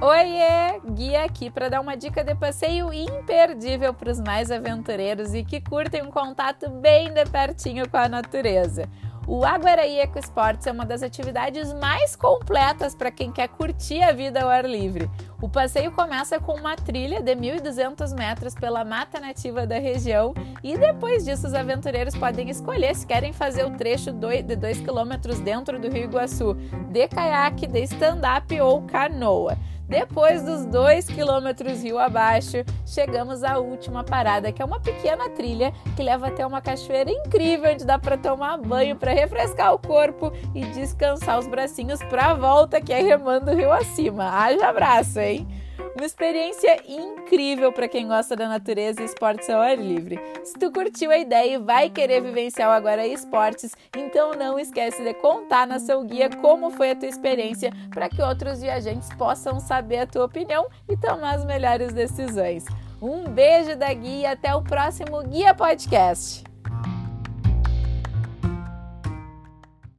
Oiê! Guia aqui para dar uma dica de passeio imperdível para os mais aventureiros e que curtem um contato bem de pertinho com a natureza. O Aguaraí Eco Esportes é uma das atividades mais completas para quem quer curtir a vida ao ar livre. O passeio começa com uma trilha de 1.200 metros pela mata nativa da região e depois disso os aventureiros podem escolher se querem fazer o trecho de 2 km dentro do Rio Iguaçu, de caiaque, de stand-up ou canoa. Depois dos dois quilômetros rio abaixo, chegamos à última parada, que é uma pequena trilha que leva até uma cachoeira incrível onde dá para tomar banho, para refrescar o corpo e descansar os bracinhos para a volta que é remando rio acima. Haja abraço, hein? Uma experiência incrível para quem gosta da natureza e esportes ao ar livre. Se tu curtiu a ideia e vai querer vivenciar o Agora Esportes, então não esquece de contar na seu guia como foi a tua experiência para que outros viajantes possam saber a tua opinião e tomar as melhores decisões. Um beijo da guia e até o próximo Guia Podcast.